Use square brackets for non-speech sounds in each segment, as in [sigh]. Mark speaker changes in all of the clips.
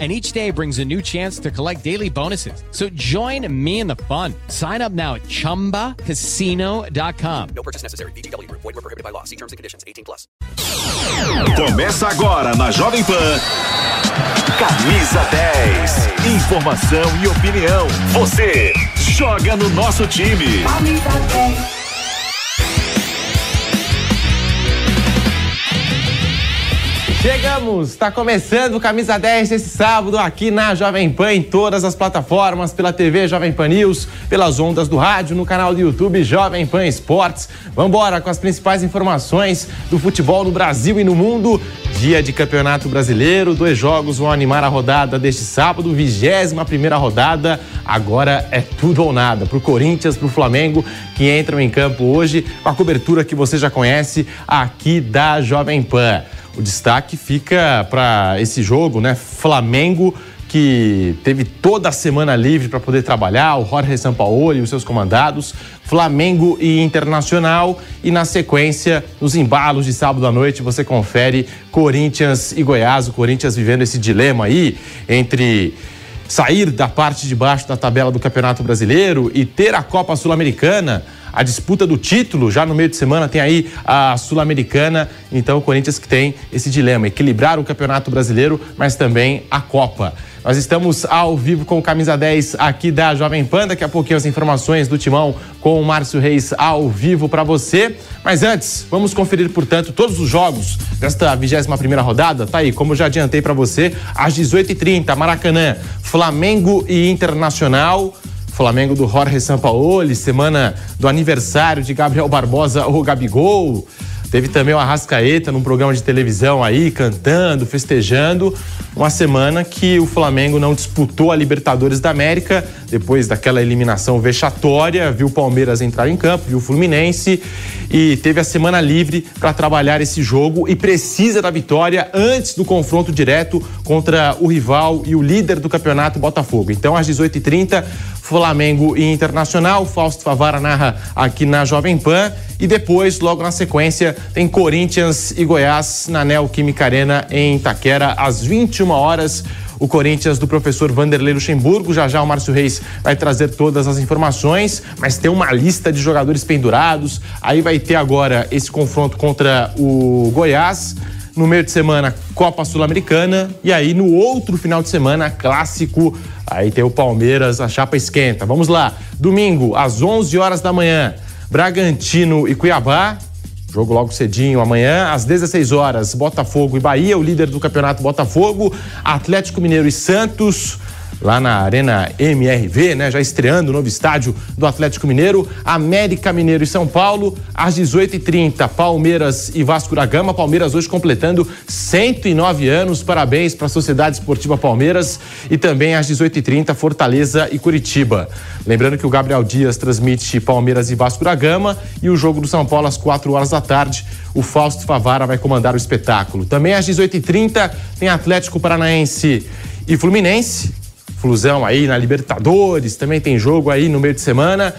Speaker 1: and each day brings a new chance to collect daily bonuses. So join me in the fun. Sign up now at ChumbaCasino.com.
Speaker 2: No purchase necessary. BGW. Void were prohibited by law. See terms and conditions. 18 plus.
Speaker 3: Começa agora na Jovem Pan. Camisa 10. Informação e opinião. Você joga no nosso time.
Speaker 4: Camisa 10.
Speaker 5: Chegamos! Está começando o Camisa 10 esse sábado aqui na Jovem Pan, em todas as plataformas, pela TV Jovem Pan News, pelas ondas do rádio, no canal do YouTube Jovem Pan Esportes. Vamos embora com as principais informações do futebol no Brasil e no mundo. Dia de Campeonato Brasileiro, dois jogos vão animar a rodada deste sábado, 21 primeira rodada. Agora é tudo ou nada para o Corinthians, para o Flamengo, que entram em campo hoje com a cobertura que você já conhece aqui da Jovem Pan. O destaque fica para esse jogo, né? Flamengo que teve toda a semana livre para poder trabalhar, o Jorge Sampaoli e os seus comandados, Flamengo e Internacional e na sequência, nos embalos de sábado à noite, você confere Corinthians e Goiás, o Corinthians vivendo esse dilema aí entre sair da parte de baixo da tabela do Campeonato Brasileiro e ter a Copa Sul-Americana a disputa do título. Já no meio de semana tem aí a Sul-Americana. Então o Corinthians que tem esse dilema: equilibrar o Campeonato Brasileiro, mas também a Copa. Nós estamos ao vivo com o Camisa 10 aqui da Jovem Pan. Daqui a pouquinho as informações do Timão com o Márcio Reis ao vivo para você. Mas antes, vamos conferir, portanto, todos os jogos desta 21 rodada. Tá aí, como já adiantei para você, às 18h30, Maracanã, Flamengo e Internacional. Flamengo do Jorge Sampaoli, semana do aniversário de Gabriel Barbosa, o Gabigol. Teve também o Arrascaeta num programa de televisão aí, cantando, festejando. Uma semana que o Flamengo não disputou a Libertadores da América, depois daquela eliminação vexatória, viu o Palmeiras entrar em campo, viu o Fluminense e teve a semana livre para trabalhar esse jogo e precisa da vitória antes do confronto direto contra o rival e o líder do campeonato, Botafogo. Então, às 18h30, Flamengo e Internacional. Fausto Favara narra aqui na Jovem Pan. E depois, logo na sequência, tem Corinthians e Goiás na Neoquímica Arena em Itaquera, às 21 horas. O Corinthians do professor Vanderlei Luxemburgo. Já já o Márcio Reis vai trazer todas as informações, mas tem uma lista de jogadores pendurados. Aí vai ter agora esse confronto contra o Goiás. No meio de semana, Copa Sul-Americana. E aí, no outro final de semana, clássico. Aí tem o Palmeiras, a chapa esquenta. Vamos lá. Domingo, às 11 horas da manhã, Bragantino e Cuiabá. Jogo logo cedinho amanhã, às 16 horas, Botafogo e Bahia, o líder do campeonato Botafogo, Atlético Mineiro e Santos lá na Arena MRV, né? Já estreando o novo estádio do Atlético Mineiro. América Mineiro e São Paulo, às 18h30, Palmeiras e Vasco da Gama. Palmeiras hoje completando 109 anos. Parabéns para a Sociedade Esportiva Palmeiras. E também às 18h30, Fortaleza e Curitiba. Lembrando que o Gabriel Dias transmite Palmeiras e Vasco da Gama e o jogo do São Paulo às 4 horas da tarde. O Fausto Favara vai comandar o espetáculo. Também às 18h30 tem Atlético Paranaense e Fluminense. Flusão aí na Libertadores, também tem jogo aí no meio de semana.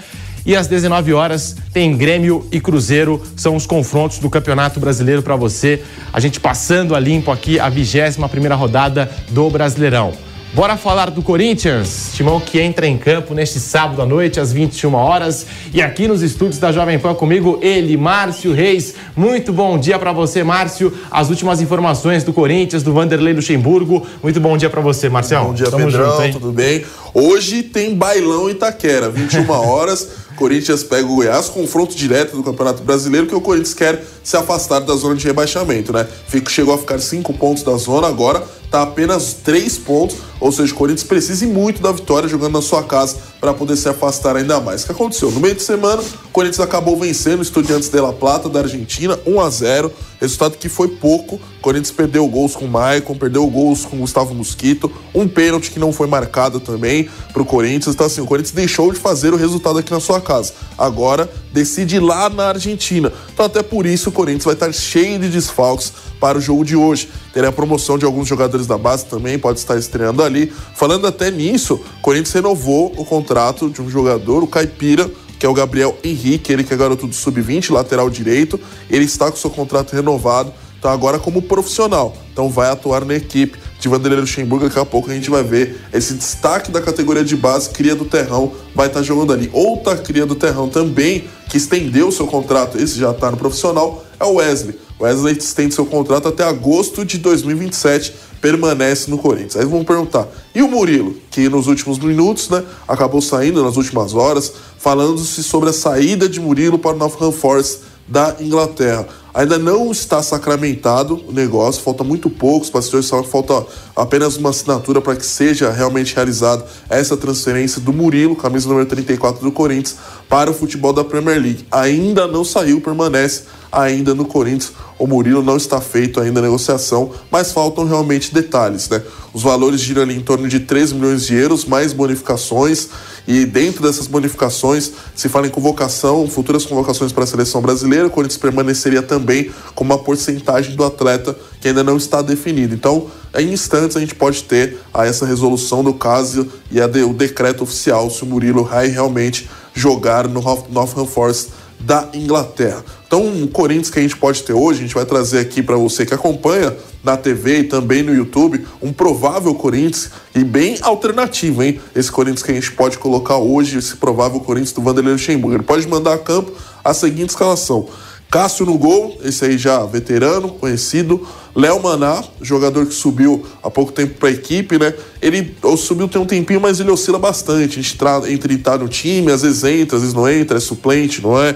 Speaker 5: E às 19 horas tem Grêmio e Cruzeiro, são os confrontos do Campeonato Brasileiro para você. A gente passando a limpo aqui a 21 primeira rodada do Brasileirão. Bora falar do Corinthians, timão que entra em campo neste sábado à noite, às 21 horas. E aqui nos estúdios da Jovem Pan comigo, ele, Márcio Reis. Muito bom dia para você, Márcio. As últimas informações do Corinthians, do Vanderlei Luxemburgo. Muito bom dia para você, Marcelo.
Speaker 6: Bom dia, Tamo Pedrão, junto, tudo bem? Hoje tem bailão Itaquera, 21 [laughs] horas. Corinthians pega o Goiás, confronto direto do Campeonato Brasileiro, que o Corinthians quer se afastar da zona de rebaixamento, né? Fico, chegou a ficar cinco pontos da zona, agora tá apenas três pontos, ou seja, o Corinthians precisa muito da vitória jogando na sua casa para poder se afastar ainda mais. O que aconteceu? No meio de semana, o Corinthians acabou vencendo o Estudiantes de La Plata da Argentina, 1 a 0 Resultado que foi pouco. O Corinthians perdeu gols com o Maicon, perdeu gols com o Gustavo Mosquito, um pênalti que não foi marcado também para o Corinthians. Então, assim, o Corinthians deixou de fazer o resultado aqui na sua casa. Agora decide lá na Argentina. Então, até por isso, o Corinthians vai estar cheio de desfalques para o jogo de hoje. Terá a promoção de alguns jogadores da base também, pode estar estreando ali. Falando até nisso, o Corinthians renovou o contrato de um jogador, o Caipira que é o Gabriel Henrique, ele que é garoto do sub-20, lateral direito. Ele está com seu contrato renovado, então agora como profissional. Então vai atuar na equipe de Vanderlei Luxemburgo. Daqui a pouco a gente vai ver esse destaque da categoria de base, cria do Terrão, vai estar jogando ali. Outra cria do Terrão também, que estendeu seu contrato, esse já está no profissional, é o Wesley. Wesley estende seu contrato até agosto de 2027 permanece no Corinthians. Aí vão perguntar, e o Murilo, que nos últimos minutos, né, acabou saindo nas últimas horas, falando-se sobre a saída de Murilo para o Nottingham Forest da Inglaterra. Ainda não está sacramentado o negócio, falta muito pouco, os bastidores falam que falta apenas uma assinatura para que seja realmente realizada essa transferência do Murilo, camisa número 34 do Corinthians, para o futebol da Premier League. Ainda não saiu, permanece ainda no Corinthians. O Murilo não está feito ainda a negociação, mas faltam realmente detalhes, né? Os valores giram ali em torno de 3 milhões de euros, mais bonificações, e dentro dessas bonificações se fala em convocação, futuras convocações para a seleção brasileira. O Corinthians permaneceria também com uma porcentagem do atleta que ainda não está definida. Então, em instantes, a gente pode ter a essa resolução do caso e o decreto oficial se o Murilo vai realmente jogar no Nottingham Forest da Inglaterra. Então, um Corinthians que a gente pode ter hoje, a gente vai trazer aqui para você que acompanha na TV e também no YouTube, um provável Corinthians e bem alternativo, hein? Esse Corinthians que a gente pode colocar hoje, esse provável Corinthians do Vanderlei Luxemburgo. Ele pode mandar a campo a seguinte escalação: Cássio no gol, esse aí já veterano, conhecido. Léo Maná, jogador que subiu há pouco tempo para a equipe, né? Ele subiu tem um tempinho, mas ele oscila bastante. A gente entre estar no time, às vezes entra, às vezes não entra, é suplente, não é?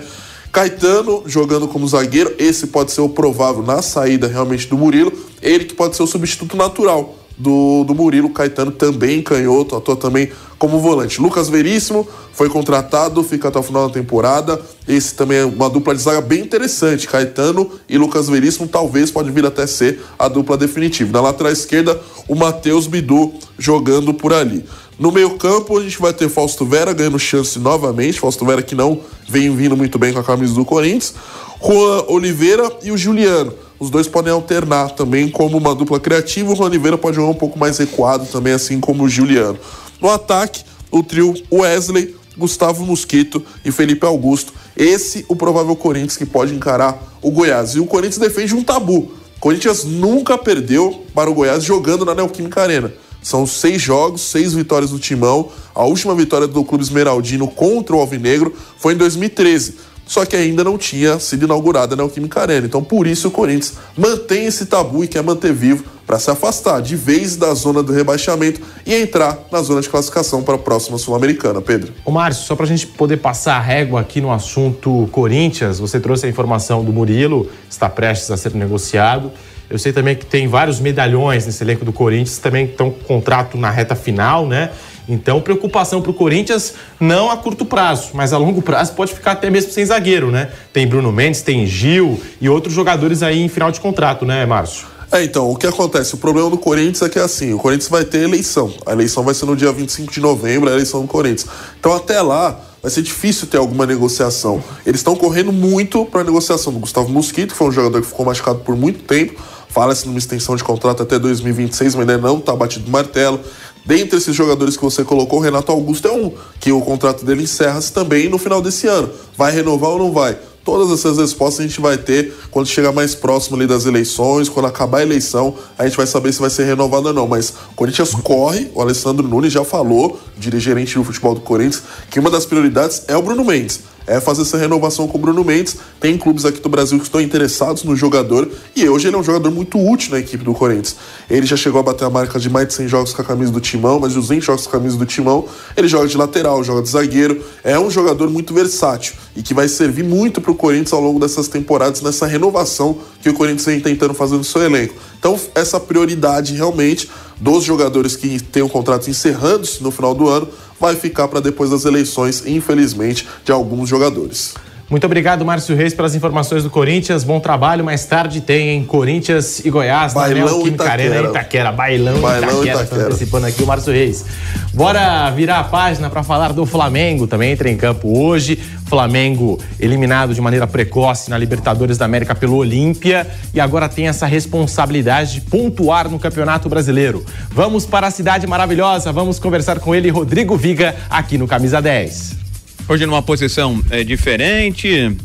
Speaker 6: Caetano jogando como zagueiro, esse pode ser o provável na saída realmente do Murilo. Ele que pode ser o substituto natural do, do Murilo. Caetano também canhoto, atua também como volante. Lucas Veríssimo foi contratado, fica até o final da temporada. Esse também é uma dupla de zaga bem interessante. Caetano e Lucas Veríssimo talvez pode vir até ser a dupla definitiva. Na lateral esquerda, o Matheus Bidu jogando por ali. No meio-campo, a gente vai ter Fausto Vera ganhando chance novamente. Fausto Vera que não vem vindo muito bem com a camisa do Corinthians. Juan Oliveira e o Juliano. Os dois podem alternar também como uma dupla criativa. O Juan Oliveira pode jogar um pouco mais recuado também, assim como o Juliano. No ataque, o trio Wesley, Gustavo Mosquito e Felipe Augusto. Esse o provável Corinthians que pode encarar o Goiás. E o Corinthians defende um tabu. O Corinthians nunca perdeu para o Goiás jogando na Neoquímica Arena. São seis jogos, seis vitórias do Timão. A última vitória do Clube Esmeraldino contra o Alvinegro foi em 2013. Só que ainda não tinha sido inaugurada a Neoquímica Arena. Então, por isso, o Corinthians mantém esse tabu e quer manter vivo para se afastar de vez da zona do rebaixamento e entrar na zona de classificação para a próxima Sul-Americana, Pedro.
Speaker 5: Ô Márcio, só para a gente poder passar a régua aqui no assunto Corinthians, você trouxe a informação do Murilo, está prestes a ser negociado. Eu sei também que tem vários medalhões nesse elenco do Corinthians, também estão com contrato na reta final, né? Então, preocupação para o Corinthians não a curto prazo, mas a longo prazo pode ficar até mesmo sem zagueiro, né? Tem Bruno Mendes, tem Gil e outros jogadores aí em final de contrato, né, Márcio?
Speaker 6: É, então, o que acontece? O problema do Corinthians é que é assim, o Corinthians vai ter eleição. A eleição vai ser no dia 25 de novembro, a eleição do Corinthians. Então, até lá, vai ser difícil ter alguma negociação. Eles estão correndo muito para a negociação do Gustavo Mosquito, que foi um jogador que ficou machucado por muito tempo. Fala-se numa extensão de contrato até 2026, mas ainda não está batido o martelo. Dentre esses jogadores que você colocou, o Renato Augusto é um, que o contrato dele encerra-se também no final desse ano. Vai renovar ou não vai? Todas essas respostas a gente vai ter quando chegar mais próximo ali das eleições, quando acabar a eleição, a gente vai saber se vai ser renovado ou não. Mas o Corinthians corre, o Alessandro Nunes já falou, dirigente do futebol do Corinthians, que uma das prioridades é o Bruno Mendes é fazer essa renovação com o Bruno Mendes. Tem clubes aqui do Brasil que estão interessados no jogador e hoje ele é um jogador muito útil na equipe do Corinthians. Ele já chegou a bater a marca de mais de 100 jogos com a camisa do Timão, mais de 200 jogos com a camisa do Timão. Ele joga de lateral, joga de zagueiro. É um jogador muito versátil e que vai servir muito para o Corinthians ao longo dessas temporadas, nessa renovação que o Corinthians vem tentando fazer no seu elenco. Então, essa prioridade realmente dos jogadores que têm o contrato encerrando-se no final do ano vai ficar para depois das eleições, infelizmente, de alguns jogadores.
Speaker 5: Muito obrigado, Márcio Reis, pelas informações do Corinthians. Bom trabalho. Mais tarde tem em Corinthians e Goiás,
Speaker 6: Bailão
Speaker 5: na Itaquera. Arena Itaquera. Bailão,
Speaker 6: Bailão
Speaker 5: Itaquera.
Speaker 6: Itaquera.
Speaker 5: Antecipando aqui o Márcio Reis. Bora virar a página para falar do Flamengo. Também entra em campo hoje. Flamengo eliminado de maneira precoce na Libertadores da América pelo Olímpia e agora tem essa responsabilidade de pontuar no Campeonato Brasileiro. Vamos para a cidade maravilhosa. Vamos conversar com ele, Rodrigo Viga, aqui no Camisa 10.
Speaker 4: Hoje numa posição é, diferente,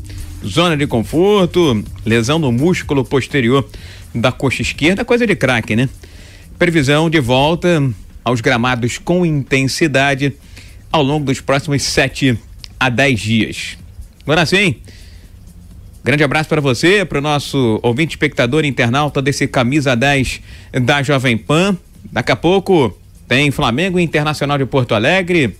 Speaker 4: zona de conforto, lesão no músculo posterior da coxa esquerda, coisa de craque, né? Previsão de volta aos gramados com intensidade ao longo dos próximos sete a dez dias. Agora sim, grande abraço para você, para o nosso ouvinte, espectador, internauta desse Camisa 10 da Jovem Pan. Daqui a pouco tem Flamengo Internacional de Porto Alegre.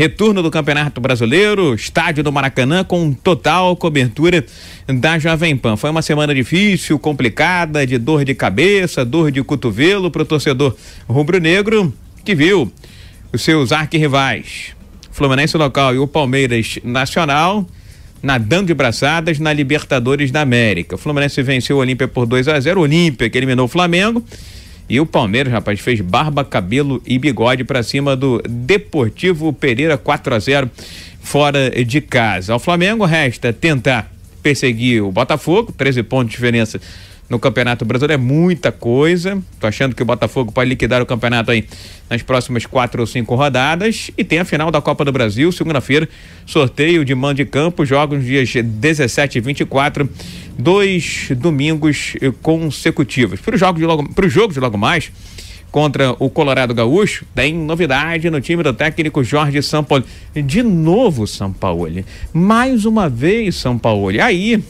Speaker 4: Retorno do Campeonato Brasileiro, estádio do Maracanã com total cobertura da Jovem Pan. Foi uma semana difícil, complicada, de dor de cabeça, dor de cotovelo para o torcedor rubro-negro que viu os seus arquirrivais, Fluminense local e o Palmeiras Nacional, nadando de braçadas na Libertadores da América. O Fluminense venceu o Olímpia por 2 a 0 o Olímpia que eliminou o Flamengo. E o Palmeiras, rapaz, fez barba, cabelo e bigode para cima do Deportivo Pereira 4 a 0 fora de casa. Ao Flamengo resta tentar perseguir o Botafogo, 13 pontos de diferença no Campeonato Brasileiro é muita coisa. Tô achando que o Botafogo pode liquidar o campeonato aí nas próximas quatro ou cinco rodadas. E tem a final da Copa do Brasil, segunda-feira, sorteio de mando de campo, jogos dias 17 e 24, dois domingos consecutivos. Para o jogo de logo, jogo de logo mais contra o Colorado Gaúcho, tem novidade no time do técnico Jorge Sampaoli. De novo, Sampaoli. Mais uma vez, Sampaoli. Aí,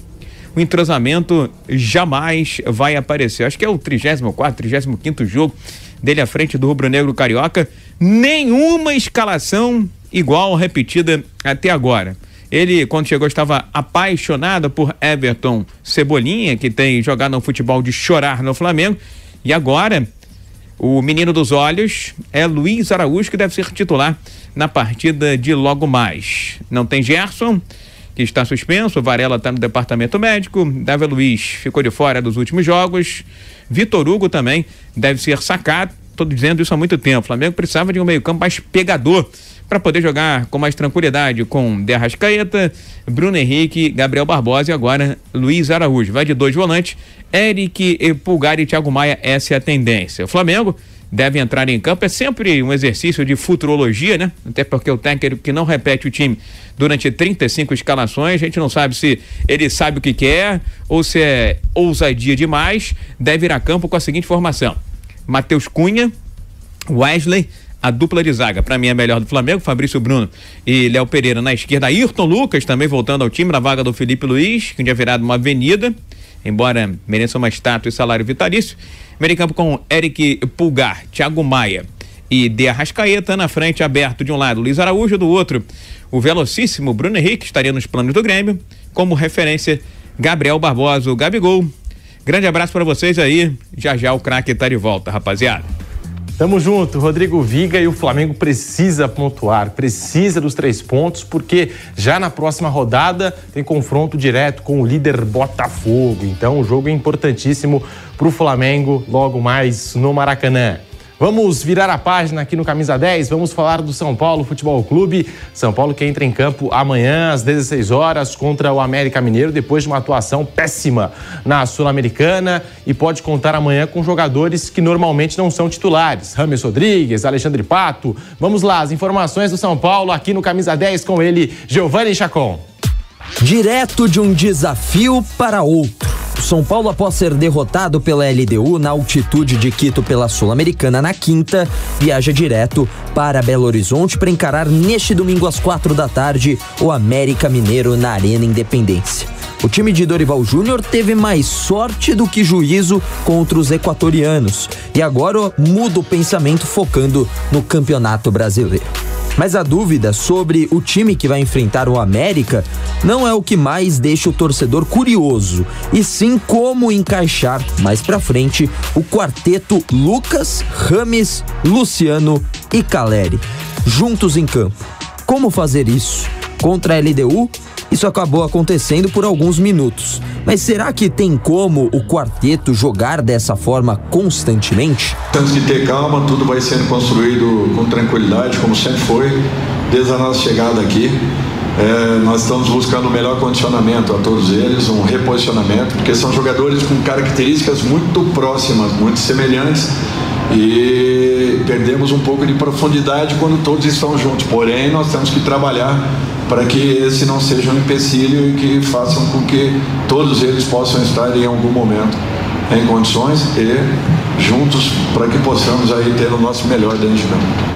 Speaker 4: o entrosamento jamais vai aparecer. Acho que é o 34, 35 jogo dele à frente do Rubro Negro Carioca. Nenhuma escalação igual repetida até agora. Ele, quando chegou, estava apaixonado por Everton Cebolinha, que tem jogado no futebol de chorar no Flamengo. E agora, o menino dos olhos é Luiz Araújo, que deve ser titular na partida de logo mais. Não tem Gerson, está suspenso, Varela está no departamento médico, Davi Luiz ficou de fora dos últimos jogos, Vitor Hugo também deve ser sacado. Estou dizendo isso há muito tempo. O Flamengo precisava de um meio-campo mais pegador para poder jogar com mais tranquilidade com De Arrascaeta, Bruno Henrique, Gabriel Barbosa e agora Luiz Araújo. Vai de dois volantes, Eric Pulgar e Thiago Maia, essa é a tendência. O Flamengo deve entrar em campo. É sempre um exercício de futurologia, né? Até porque o técnico que não repete o time durante 35 escalações, a gente não sabe se ele sabe o que quer ou se é ousadia demais. Deve ir a campo com a seguinte formação: Matheus Cunha, Wesley, a dupla de zaga, para mim é melhor do Flamengo, Fabrício Bruno e Léo Pereira na esquerda, Ayrton Lucas também voltando ao time na vaga do Felipe Luiz, que tinha virado uma avenida, embora mereça uma estátua e salário vitalício. Meio campo com Eric Pulgar, Thiago Maia e De Arrascaeta na frente, aberto de um lado, Luiz Araújo, do outro, o velocíssimo Bruno Henrique estaria nos planos do Grêmio, como referência, Gabriel Barbosa, o Gabigol. Grande abraço para vocês aí. Já já o craque tá de volta, rapaziada.
Speaker 5: Tamo junto, Rodrigo Viga e o Flamengo precisa pontuar, precisa dos três pontos, porque já na próxima rodada tem confronto direto com o líder Botafogo. Então o jogo é importantíssimo para o Flamengo logo mais no Maracanã. Vamos virar a página aqui no Camisa 10, vamos falar do São Paulo Futebol Clube. São Paulo que entra em campo amanhã às 16 horas contra o América Mineiro, depois de uma atuação péssima na Sul-Americana e pode contar amanhã com jogadores que normalmente não são titulares. Rames Rodrigues, Alexandre Pato. Vamos lá, as informações do São Paulo aqui no Camisa 10 com ele, Giovanni Chacon.
Speaker 7: Direto de um desafio para outro. São Paulo, após ser derrotado pela LDU na altitude de Quito pela Sul-Americana na quinta, viaja direto para Belo Horizonte para encarar neste domingo às quatro da tarde o América Mineiro na Arena Independência. O time de Dorival Júnior teve mais sorte do que juízo contra os equatorianos e agora muda o pensamento focando no Campeonato Brasileiro. Mas a dúvida sobre o time que vai enfrentar o América não é o que mais deixa o torcedor curioso, e sim como encaixar mais pra frente o quarteto Lucas, Rames, Luciano e Caleri, juntos em campo. Como fazer isso? Contra a LDU, isso acabou acontecendo por alguns minutos. Mas será que tem como o quarteto jogar dessa forma constantemente?
Speaker 8: Temos que ter calma, tudo vai sendo construído com tranquilidade, como sempre foi, desde a nossa chegada aqui. É, nós estamos buscando o melhor condicionamento a todos eles, um reposicionamento, porque são jogadores com características muito próximas, muito semelhantes e perdemos um pouco de profundidade quando todos estão juntos. Porém, nós temos que trabalhar para que esse não seja um empecilho e que façam com que todos eles possam estar em algum momento em condições e juntos para que possamos aí ter o nosso melhor dentro de campo.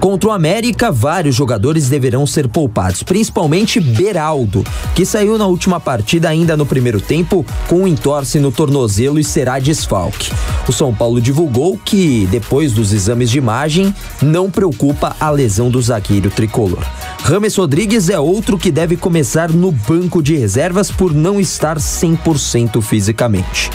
Speaker 7: Contra o América, vários jogadores deverão ser poupados, principalmente Beraldo, que saiu na última partida ainda no primeiro tempo com um entorse no tornozelo e será desfalque. O São Paulo divulgou que, depois dos exames de imagem, não preocupa a lesão do zagueiro tricolor. Rames Rodrigues é outro que deve começar no banco de reservas por não estar 100% fisicamente.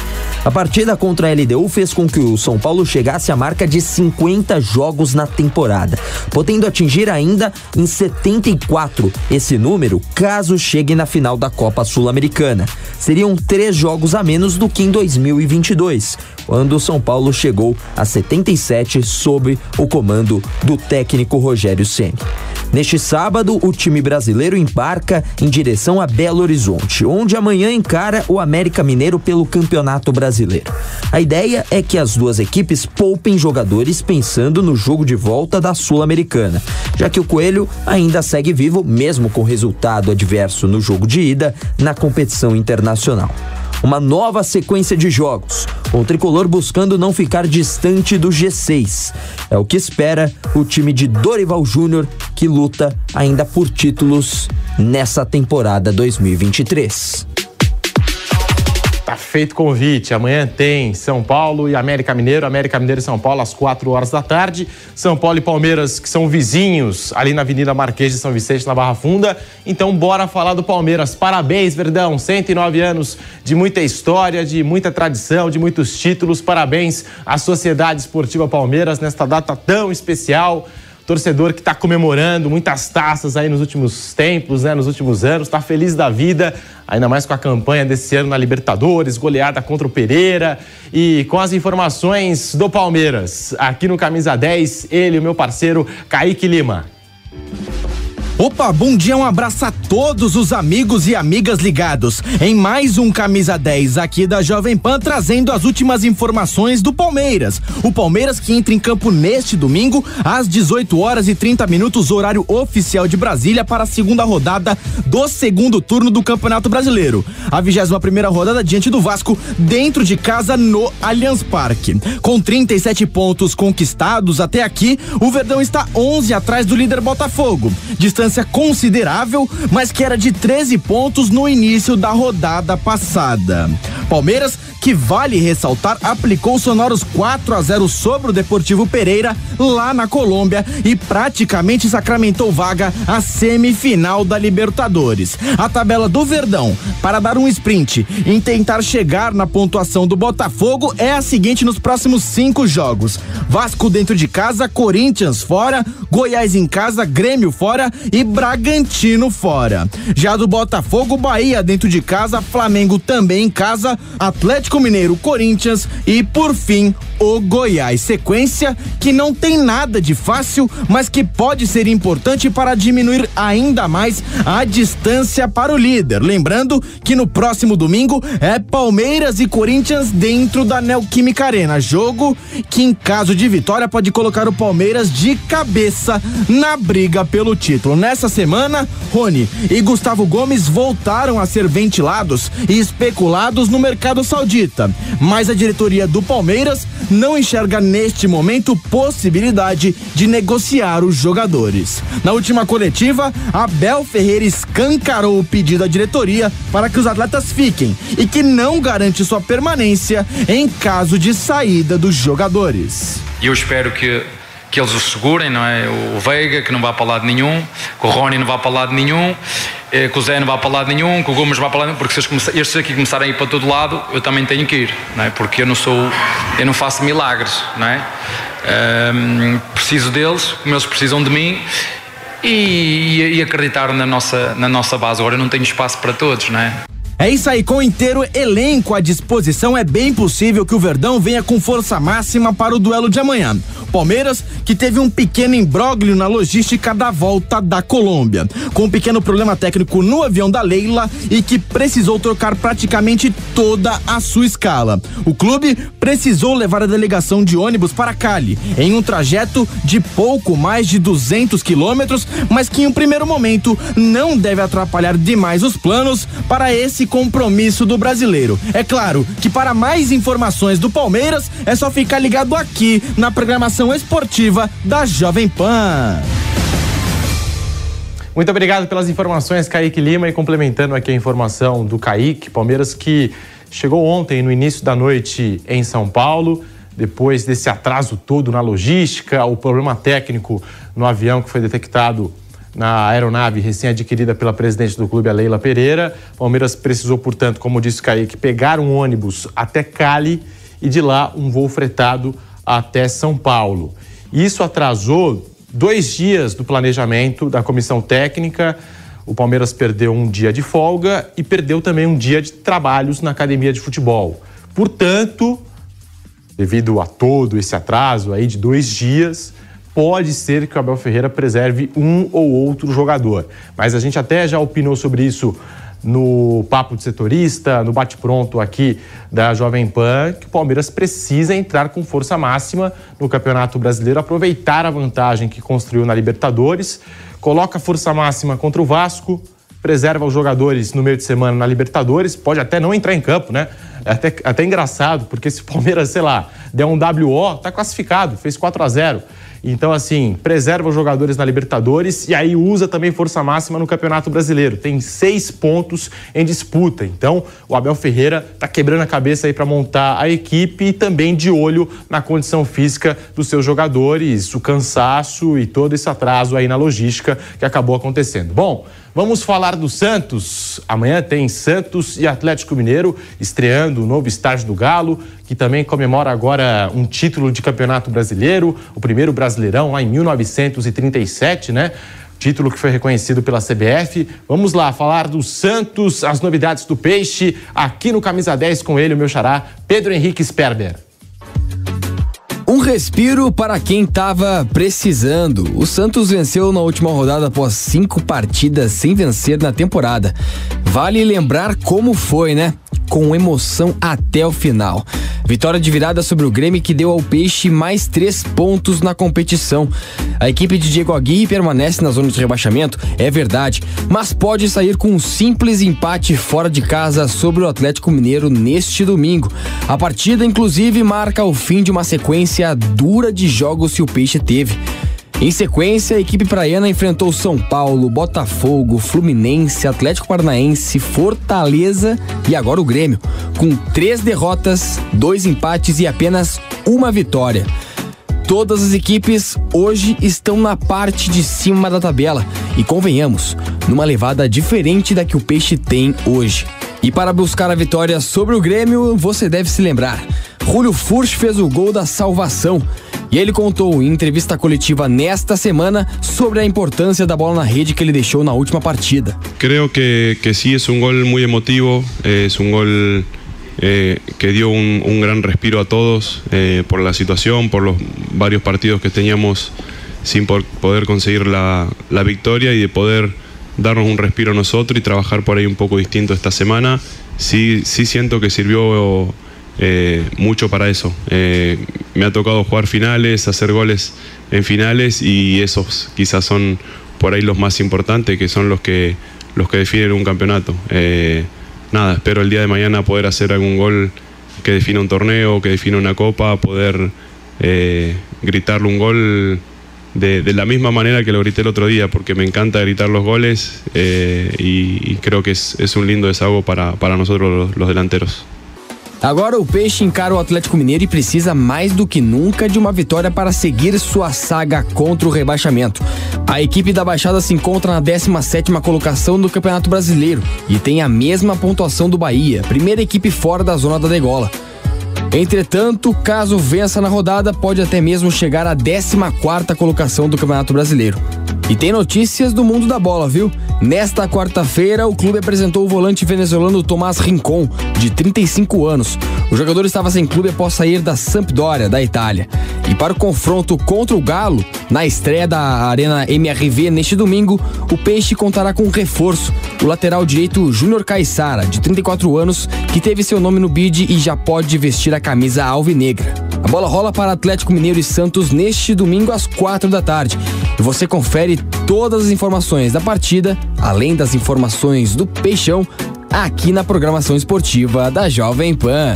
Speaker 7: A partida contra a LDU fez com que o São Paulo chegasse à marca de 50 jogos na temporada, podendo atingir ainda em 74 esse número caso chegue na final da Copa Sul-Americana. Seriam três jogos a menos do que em 2022, quando o São Paulo chegou a 77 sob o comando do técnico Rogério Ceni. Neste sábado, o time brasileiro embarca em direção a Belo Horizonte, onde amanhã encara o América Mineiro pelo Campeonato Brasileiro. A ideia é que as duas equipes poupem jogadores pensando no jogo de volta da Sul-Americana, já que o Coelho ainda segue vivo, mesmo com resultado adverso no jogo de ida na competição internacional uma nova sequência de jogos, o tricolor buscando não ficar distante do G6. É o que espera o time de Dorival Júnior, que luta ainda por títulos nessa temporada 2023.
Speaker 5: Tá feito convite. Amanhã tem São Paulo e América Mineiro. América Mineiro e São Paulo às 4 horas da tarde. São Paulo e Palmeiras, que são vizinhos ali na Avenida Marquês de São Vicente, na Barra Funda. Então, bora falar do Palmeiras. Parabéns, Verdão. 109 anos de muita história, de muita tradição, de muitos títulos. Parabéns à Sociedade Esportiva Palmeiras nesta data tão especial torcedor que está comemorando muitas taças aí nos últimos tempos, né, nos últimos anos, está feliz da vida, ainda mais com a campanha desse ano na Libertadores, goleada contra o Pereira e com as informações do Palmeiras. Aqui no Camisa 10, ele, o meu parceiro Kaique Lima.
Speaker 9: Opa, bom dia, um abraço a todos os amigos e amigas ligados em mais um Camisa 10 aqui da Jovem Pan, trazendo as últimas informações do Palmeiras. O Palmeiras que entra em campo neste domingo às 18 horas e 30 minutos, horário oficial de Brasília, para a segunda rodada do segundo turno do Campeonato Brasileiro. A 21 primeira rodada diante do Vasco, dentro de casa no Allianz Parque. Com 37 pontos conquistados até aqui, o Verdão está 11 atrás do líder Botafogo. Distância distância considerável, mas que era de 13 pontos no início da rodada passada. Palmeiras, que vale ressaltar, aplicou sonoros 4 a 0 sobre o Deportivo Pereira lá na Colômbia e praticamente sacramentou vaga à semifinal da Libertadores. A tabela do Verdão para dar um sprint em tentar chegar na pontuação do Botafogo é a seguinte nos próximos cinco jogos: Vasco dentro de casa, Corinthians fora, Goiás em casa, Grêmio fora e Bragantino fora. Já do Botafogo, Bahia dentro de casa, Flamengo também em casa, Atlético Mineiro, Corinthians e por fim o Goiás. Sequência que não tem nada de fácil, mas que pode ser importante para diminuir ainda mais a distância para o líder. Lembrando que no próximo domingo é Palmeiras e Corinthians dentro da Neoquímica Arena. Jogo que, em caso de vitória, pode colocar o Palmeiras de cabeça na briga pelo título. Nessa semana, Rony e Gustavo Gomes voltaram a ser ventilados e especulados no mercado saudita, mas a diretoria do Palmeiras não enxerga neste momento possibilidade de negociar os jogadores. Na última coletiva, Abel Ferreira escancarou o pedido à diretoria para que os atletas fiquem e que não garante sua permanência em caso de saída dos jogadores.
Speaker 10: Eu espero que que eles o segurem, não é? O Veiga, que não vá para lado nenhum, que o Rony não vá para lado nenhum, eh, que o Zé não vá para lado nenhum, que o Gomes vá para lado nenhum, porque se estes aqui começarem a ir para todo lado, eu também tenho que ir, não é? Porque eu não sou, eu não faço milagres, não é? Um, preciso deles, como eles precisam de mim, e, e acreditar na nossa, na nossa base. Agora eu não tenho espaço para todos, não é?
Speaker 9: É isso aí, com o inteiro elenco à disposição, é bem possível que o Verdão venha com força máxima para o duelo de amanhã. Palmeiras, que teve um pequeno imbróglio na logística da volta da Colômbia, com um pequeno problema técnico no avião da Leila e que precisou trocar praticamente toda a sua escala. O clube precisou levar a delegação de ônibus para Cali, em um trajeto de pouco mais de 200 quilômetros, mas que em um primeiro momento não deve atrapalhar demais os planos para esse compromisso do brasileiro. É claro que para mais informações do Palmeiras é só ficar ligado aqui na programação esportiva da Jovem Pan.
Speaker 5: Muito obrigado pelas informações, Kaique Lima, e complementando aqui a informação do Kaique, Palmeiras que chegou ontem no início da noite em São Paulo, depois desse atraso todo na logística, o problema técnico no avião que foi detectado na aeronave recém-adquirida pela presidente do clube, a Leila Pereira. Palmeiras precisou, portanto, como disse o Kaique, pegar um ônibus até Cali e de lá um voo fretado até São Paulo. Isso atrasou dois dias do planejamento da comissão técnica. O Palmeiras perdeu um dia de folga e perdeu também um dia de trabalhos na academia de futebol. Portanto, devido a todo esse atraso aí de dois dias, pode ser que o Abel Ferreira preserve um ou outro jogador. Mas a gente até já opinou sobre isso no Papo de Setorista, no bate-pronto aqui da Jovem Pan, que o Palmeiras precisa entrar com força máxima no Campeonato Brasileiro, aproveitar a vantagem que construiu na Libertadores, coloca força máxima contra o Vasco, preserva os jogadores no meio de semana na Libertadores, pode até não entrar em campo, né? É até, até engraçado, porque se o Palmeiras, sei lá, der um WO, tá classificado, fez 4 a 0 então, assim, preserva os jogadores na Libertadores e aí usa também força máxima no Campeonato Brasileiro. Tem seis pontos em disputa. Então, o Abel Ferreira está quebrando a cabeça aí para montar a equipe e também de olho na condição física dos seus jogadores, o cansaço e todo esse atraso aí na logística que acabou acontecendo. Bom, Vamos falar do Santos. Amanhã tem Santos e Atlético Mineiro estreando o novo estágio do Galo, que também comemora agora um título de campeonato brasileiro, o primeiro brasileirão lá em 1937, né? Título que foi reconhecido pela CBF. Vamos lá falar do Santos, as novidades do Peixe, aqui no Camisa 10 com ele, o meu xará, Pedro Henrique Sperber.
Speaker 11: Respiro para quem estava precisando. O Santos venceu na última rodada após cinco partidas sem vencer na temporada. Vale lembrar como foi, né? Com emoção até o final. Vitória de virada sobre o Grêmio que deu ao Peixe mais três pontos na competição. A equipe de Diego Aguirre permanece na zona de rebaixamento, é verdade, mas pode sair com um simples empate fora de casa sobre o Atlético Mineiro neste domingo. A partida, inclusive, marca o fim de uma sequência dura de jogos que o Peixe teve. Em sequência, a equipe praiana enfrentou São Paulo, Botafogo, Fluminense, Atlético Paranaense, Fortaleza e agora o Grêmio, com três derrotas, dois empates e apenas uma vitória. Todas as equipes hoje estão na parte de cima da tabela e convenhamos, numa levada diferente da que o Peixe tem hoje. E para buscar a vitória sobre o Grêmio, você deve se lembrar. Julio Furch fez o gol da salvação e ele contou em entrevista coletiva nesta semana sobre a importância da bola na rede que ele deixou na última partida.
Speaker 12: Creo que, que sí es un gol muy emotivo, es un gol eh, que dio un, gran respiro a todos eh, por la situación, por los varios partidos que teníamos sin poder conseguir la victoria y de poder darnos un respiro a nosotros y trabajar por ahí un poco distinto esta semana. Sí, sí siento que sirvió eh, mucho para eso. Eh, me ha tocado jugar finales, hacer goles en finales y esos quizás son por ahí los más importantes, que son los que, los que definen un campeonato. Eh, nada, espero el día de mañana poder hacer algún gol que defina un torneo, que defina una copa, poder gritarle un gol de, la misma manera que lo grité el otro día, porque me encanta gritar los goles y, creo que es, un lindo desahogo para, para nosotros los delanteros.
Speaker 11: Agora o Peixe encara o Atlético Mineiro e precisa mais do que nunca de uma vitória para seguir sua saga contra o rebaixamento. A equipe da Baixada se encontra na 17ª colocação do Campeonato Brasileiro e tem a mesma pontuação do Bahia, primeira equipe fora da zona da degola. Entretanto, caso vença na rodada, pode até mesmo chegar à 14ª colocação do Campeonato Brasileiro. E tem notícias do mundo da bola, viu? Nesta quarta-feira, o clube apresentou o volante venezuelano Tomás Rincon, de 35 anos. O jogador estava sem clube após sair da Sampdoria, da Itália. E para o confronto contra o Galo, na estreia da Arena MRV neste domingo, o Peixe contará com um reforço, o lateral direito Júnior Caissara, de 34 anos, que teve seu nome no bid e já pode vestir a camisa alvinegra. A bola rola para Atlético Mineiro e Santos neste domingo às quatro da tarde. E você confere todas as informações da partida, além das informações do Peixão, aqui na programação esportiva da Jovem Pan.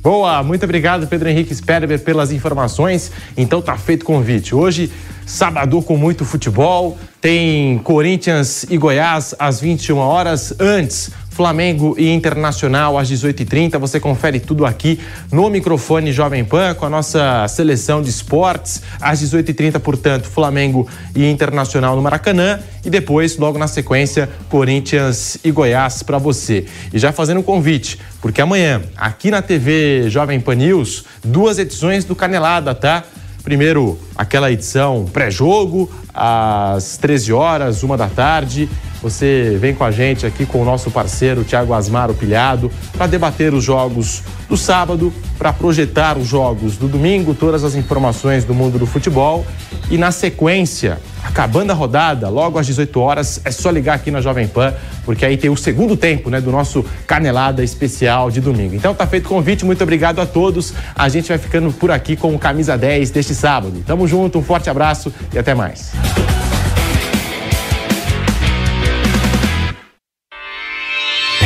Speaker 5: Boa, muito obrigado, Pedro Henrique Sperber, pelas informações. Então tá feito o convite. Hoje, sábado com muito futebol, tem Corinthians e Goiás às 21 horas. Antes, Flamengo e Internacional às 18h30. Você confere tudo aqui no microfone Jovem Pan com a nossa seleção de esportes. Às 18h30, portanto, Flamengo e Internacional no Maracanã. E depois, logo na sequência, Corinthians e Goiás para você. E já fazendo um convite, porque amanhã, aqui na TV Jovem Pan News, duas edições do Canelada, tá? Primeiro, aquela edição pré-jogo, às 13 horas, uma da tarde. Você vem com a gente aqui com o nosso parceiro Tiago Asmaro Pilhado para debater os jogos do sábado, para projetar os jogos do domingo, todas as informações do mundo do futebol. E na sequência, acabando a rodada, logo às 18 horas, é só ligar aqui na Jovem Pan, porque aí tem o segundo tempo né, do nosso Canelada especial de domingo. Então tá feito o convite, muito obrigado a todos. A gente vai ficando por aqui com o Camisa 10 deste sábado. Tamo junto, um forte abraço e até mais.